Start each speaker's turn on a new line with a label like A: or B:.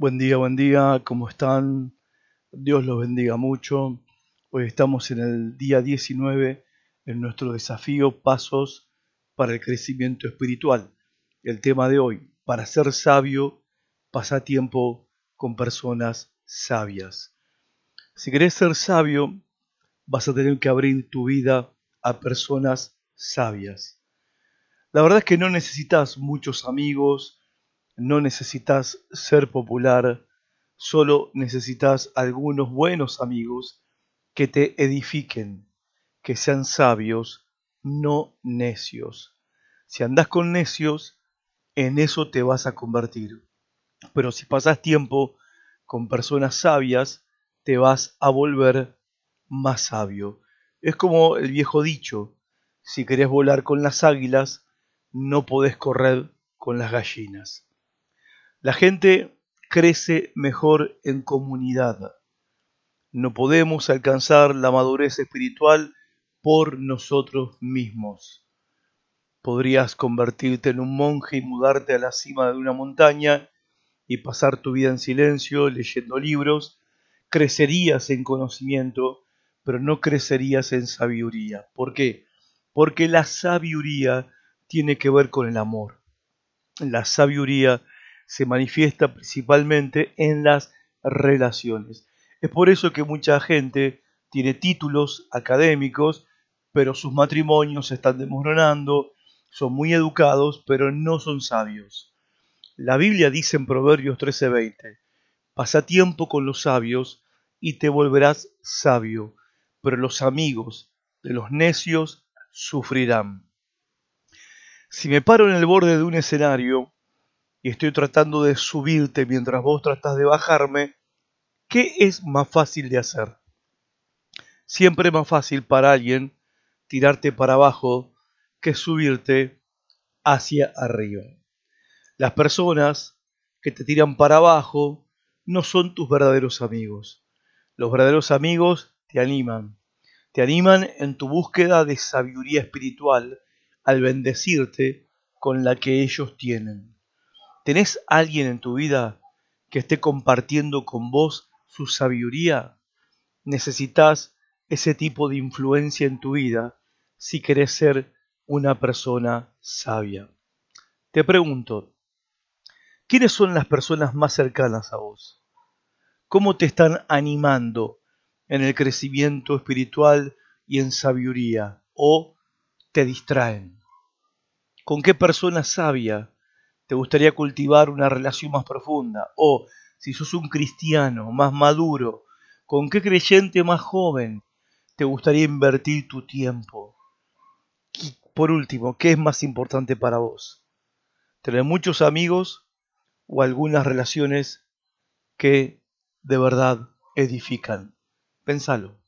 A: Buen día, buen día, ¿cómo están? Dios los bendiga mucho. Hoy estamos en el día 19 en nuestro desafío Pasos para el Crecimiento Espiritual. El tema de hoy, para ser sabio, pasa tiempo con personas sabias. Si querés ser sabio, vas a tener que abrir tu vida a personas sabias. La verdad es que no necesitas muchos amigos, no necesitas ser popular, solo necesitas algunos buenos amigos que te edifiquen, que sean sabios, no necios. Si andas con necios, en eso te vas a convertir. Pero si pasas tiempo con personas sabias, te vas a volver más sabio. Es como el viejo dicho, si querés volar con las águilas, no podés correr con las gallinas. La gente crece mejor en comunidad. No podemos alcanzar la madurez espiritual por nosotros mismos. Podrías convertirte en un monje y mudarte a la cima de una montaña y pasar tu vida en silencio leyendo libros. Crecerías en conocimiento, pero no crecerías en sabiduría. ¿Por qué? Porque la sabiduría tiene que ver con el amor. La sabiduría se manifiesta principalmente en las relaciones. Es por eso que mucha gente tiene títulos académicos, pero sus matrimonios se están desmoronando, son muy educados, pero no son sabios. La Biblia dice en Proverbios 13:20, pasa tiempo con los sabios y te volverás sabio, pero los amigos de los necios sufrirán. Si me paro en el borde de un escenario y estoy tratando de subirte mientras vos tratás de bajarme, ¿qué es más fácil de hacer? Siempre es más fácil para alguien tirarte para abajo que subirte hacia arriba. Las personas que te tiran para abajo no son tus verdaderos amigos. Los verdaderos amigos te animan. Te animan en tu búsqueda de sabiduría espiritual al bendecirte con la que ellos tienen. ¿Tenés alguien en tu vida que esté compartiendo con vos su sabiduría? Necesitas ese tipo de influencia en tu vida si querés ser una persona sabia. Te pregunto, ¿quiénes son las personas más cercanas a vos? ¿Cómo te están animando en el crecimiento espiritual y en sabiduría? ¿O te distraen? ¿Con qué persona sabia te gustaría cultivar una relación más profunda. O si sos un cristiano más maduro, ¿con qué creyente más joven te gustaría invertir tu tiempo? Y por último, ¿qué es más importante para vos? ¿Tener muchos amigos o algunas relaciones que de verdad edifican? Pensalo.